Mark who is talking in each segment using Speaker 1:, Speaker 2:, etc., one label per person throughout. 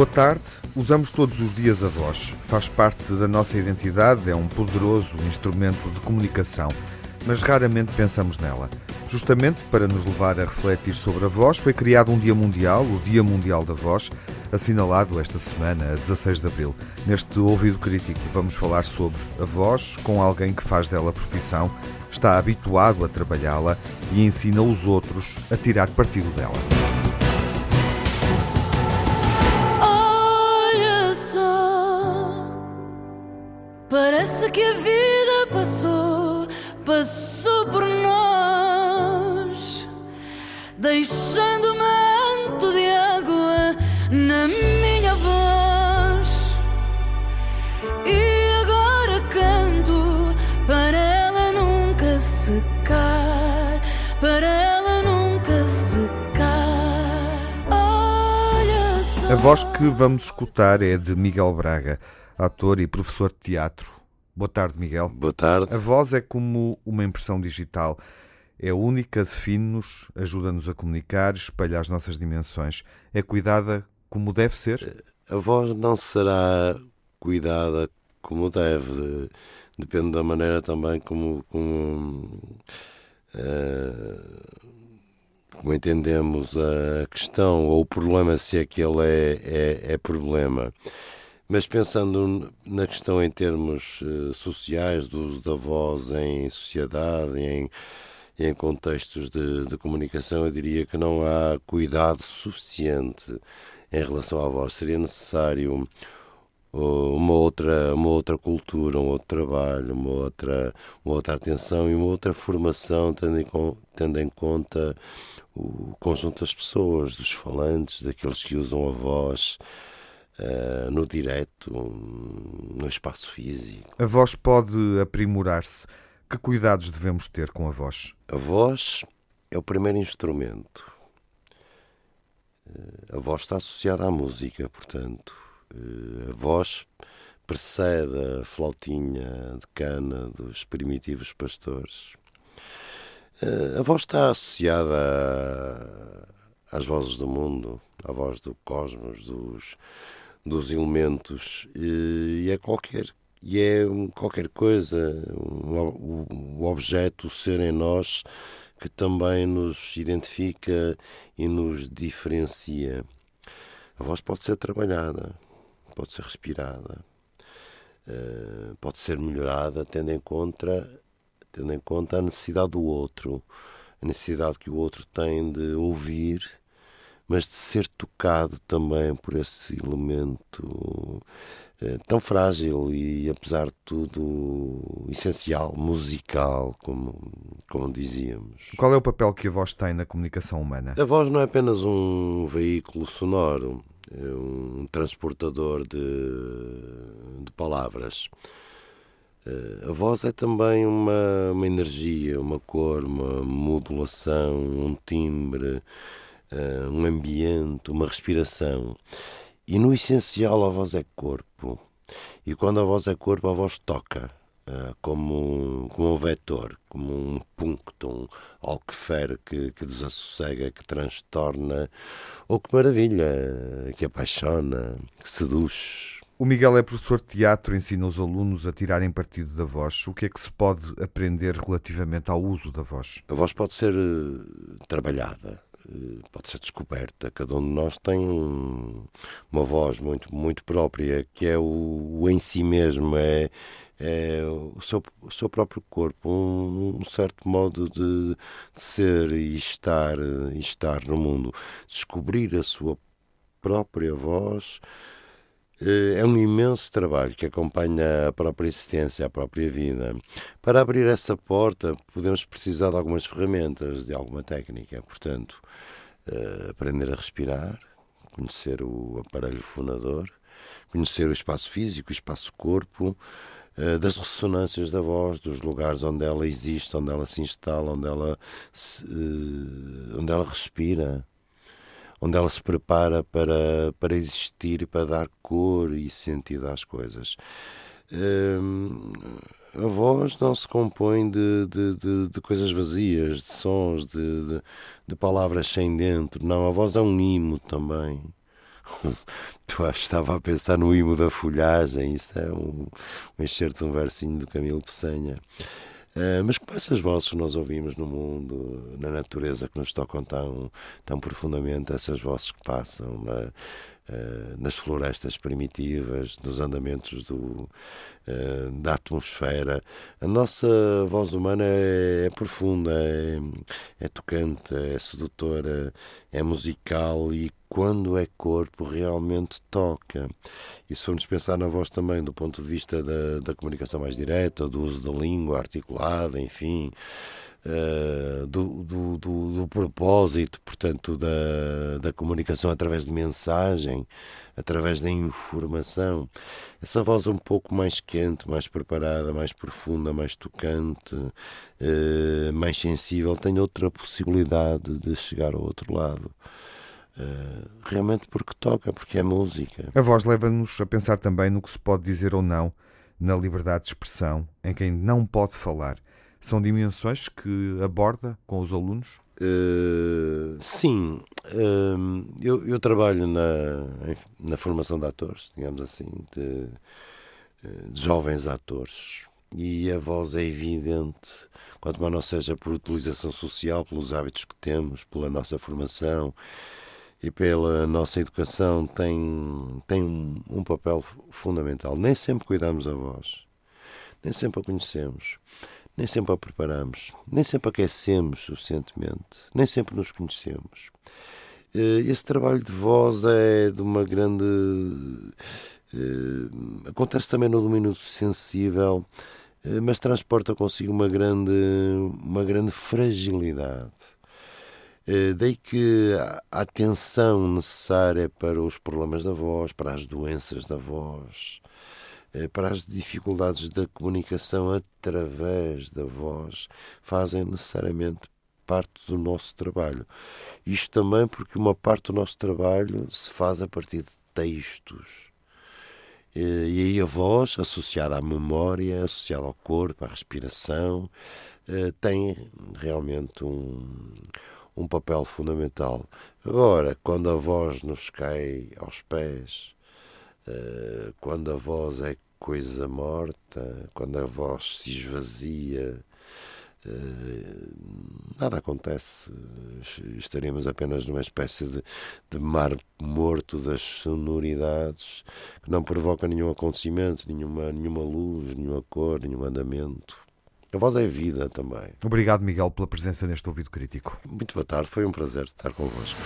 Speaker 1: Boa tarde. Usamos todos os dias a voz. Faz parte da nossa identidade, é um poderoso instrumento de comunicação, mas raramente pensamos nela. Justamente para nos levar a refletir sobre a voz, foi criado um Dia Mundial, o Dia Mundial da Voz, assinalado esta semana, a 16 de abril. Neste Ouvido Crítico, vamos falar sobre a voz com alguém que faz dela profissão, está habituado a trabalhá-la e ensina os outros a tirar partido dela.
Speaker 2: Deixando manto de água na minha voz. E agora canto para ela nunca secar, para ela nunca secar. Olha só.
Speaker 1: A voz que vamos escutar é de Miguel Braga, ator e professor de teatro. Boa tarde, Miguel.
Speaker 3: Boa tarde.
Speaker 1: A voz é como uma impressão digital. É única, define-nos, ajuda-nos a comunicar, espelha as nossas dimensões. É cuidada como deve ser?
Speaker 3: A voz não será cuidada como deve. Depende da maneira também como, como, eh, como entendemos a questão ou o problema, se é que ele é, é, é problema. Mas pensando na questão em termos eh, sociais, do uso da voz em sociedade, em, em contextos de, de comunicação, eu diria que não há cuidado suficiente em relação à voz. Seria necessário uh, uma outra, uma outra cultura, um outro trabalho, uma outra, uma outra atenção e uma outra formação, tendo em, tendo em conta o conjunto das pessoas, dos falantes, daqueles que usam a voz uh, no direto, no espaço físico.
Speaker 1: A voz pode aprimorar-se. Que cuidados devemos ter com a voz?
Speaker 3: A voz é o primeiro instrumento. Eh, A voz está associada à música, portanto. Eh, A voz precede a flautinha de cana dos primitivos pastores. Eh, A voz está associada a- às vozes do mundo, à voz do cosmos, dos, dos elementos, e é qualquer e é qualquer coisa, o, o objeto, o ser em nós, que também nos identifica e nos diferencia. A voz pode ser trabalhada, pode ser respirada, eh, pode ser melhorada, tendo em conta, tendo em conta a necessidade do outro, a necessidade que o outro tem de ouvir, mas de ser tocado também por esse elemento eh, tão frágil e, apesar de tudo, essencial, musical, como, como dizíamos.
Speaker 1: Qual é o papel que a voz tem na comunicação humana?
Speaker 3: A voz não é apenas um veículo sonoro, é um transportador de, de palavras. Eh, A voz é também uma, uma energia, uma cor, uma modulação, um timbre, eh, um ambiente, uma respiração. E no essencial a voz é corpo. E quando a voz é corpo, a voz toca. eh, Como, um- como um vetor, como um punctum, algo que fere, que, que desassossega, que transtorna, ou que maravilha, que apaixona, que seduz.
Speaker 1: O Miguel é professor de teatro, ensina os alunos a tirarem partido da voz. O que é que se pode aprender relativamente ao uso da voz?
Speaker 3: A voz pode ser eh, trabalhada, pode ser descoberta. Cada um de nós tem um- uma voz muito, muito própria, que é o, o em si mesmo, é, é o, seu, o seu próprio corpo, um, um certo modo de, de ser e estar, eh, e estar no mundo. Descobrir a sua própria voz eh, é um imenso trabalho que acompanha a própria existência, a própria vida. Para abrir essa porta, podemos precisar de algumas ferramentas, de alguma técnica. Portanto, eh, aprender a respirar, conhecer o aparelho fonador, conhecer o espaço físico, o espaço corpo, eh, das ressonâncias da voz, dos lugares onde ela existe, onde ela se instala, onde ela, se, eh, onde ela respira onde ela se prepara para, para existir e para dar cor e sentido às coisas. Hum, a voz não se compõe de, de, de, de coisas vazias, de sons, de, de, palavras sem dentro. Não, a voz é um imo também. Tu estava a pensar no imo da folhagem, isso é um, um enxerto de um versinho do Camilo Peçanha. Uh, mas com essas vozes que nós ouvimos no mundo, na natureza, que nos tocam tão, tão profundamente, essas vozes que passam na, uh, nas florestas primitivas, nos andamentos do, da atmosfera, a nossa voz humana é, é profunda, é, é tocante, é sedutora, é musical e quando é corpo realmente toca. E se formos pensar na voz também do ponto de vista da, da comunicação mais direta, do uso da língua articulada, enfim, uh, do, do, do, do, propósito, portanto, da, da comunicação através de mensagem, através da informação. Essa voz um pouco mais quente, mais preparada, mais profunda, mais tocante, uh, mais sensível, tem outra possibilidade de chegar ao outro lado. Uh, realmente porque toca, porque é música.
Speaker 1: A voz leva-nos a pensar também no que se pode dizer ou não na liberdade de expressão em quem não pode falar. São dimensões que aborda com os alunos?
Speaker 3: Uh, sim, uh, eu, eu, trabalho na, na formação de atores, digamos assim, de, de jovens atores, e a voz é evidente, quanto mais não seja por utilização social, pelos hábitos que temos, pela nossa formação e pela nossa educação tem, tem um, um papel fundamental. Nem sempre cuidamos da voz, nem sempre a conhecemos, nem sempre a preparamos, nem sempre aquecemos suficientemente, nem sempre nos conhecemos. Eh, esse trabalho de voz é de uma grande. Eh, acontece também no domínio sensível, eh, mas transporta consigo uma grande, uma grande fragilidade daí que a atenção necessária para os problemas da voz, para as doenças da voz, para as dificuldades da comunicação através da voz, fazem necessariamente parte do nosso trabalho. Isto também porque uma parte do nosso trabalho se faz a partir de textos. Eh, e aí a voz, associada à memória, associada ao corpo, à respiração, tem realmente um, um papel fundamental. Agora, quando a voz nos cai aos pés, quando a voz é coisa morta, quando a voz se esvazia, uh, nada acontece. Estaremos apenas numa espécie de, de mar morto das sonoridades que não provoca nenhum acontecimento, nenhuma, nenhuma luz, nenhuma cor, nenhum andamento. A voz é vida também.
Speaker 1: Obrigado, Miguel, pela presença neste ouvido crítico.
Speaker 3: Muito boa tarde, foi um prazer estar convosco.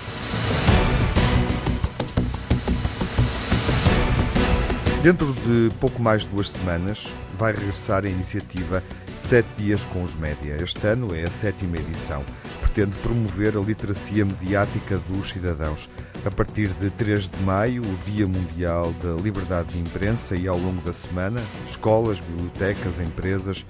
Speaker 1: Dentro de pouco mais de duas semanas, vai regressar a iniciativa Sete Dias com os Média. Este ano é a sétima edição. Pretende promover a literacia mediática dos cidadãos. A partir de 3 de maio, o Dia Mundial da Liberdade de Imprensa, e ao longo da semana, escolas, bibliotecas, empresas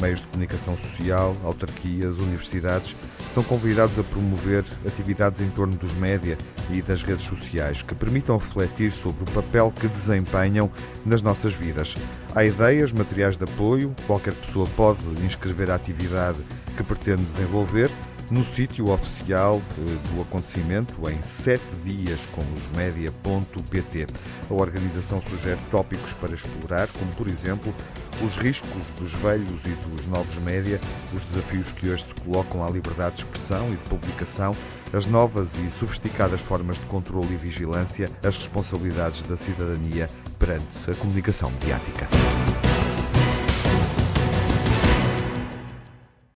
Speaker 1: meios de comunicação social, autarquias, universidades são convidados a promover atividades em torno dos média e das redes sociais que permitam refletir sobre o papel que desempenham nas nossas vidas. Há ideias, materiais de apoio, qualquer pessoa pode inscrever a atividade que pretende desenvolver no sítio oficial do acontecimento em 7 dias com os média.pt. A organização sugere tópicos para explorar, como por exemplo os riscos dos velhos e dos novos média, os desafios que hoje se colocam à liberdade de expressão e de publicação, as novas e sofisticadas formas de controle e vigilância, as responsabilidades da cidadania perante a comunicação mediática.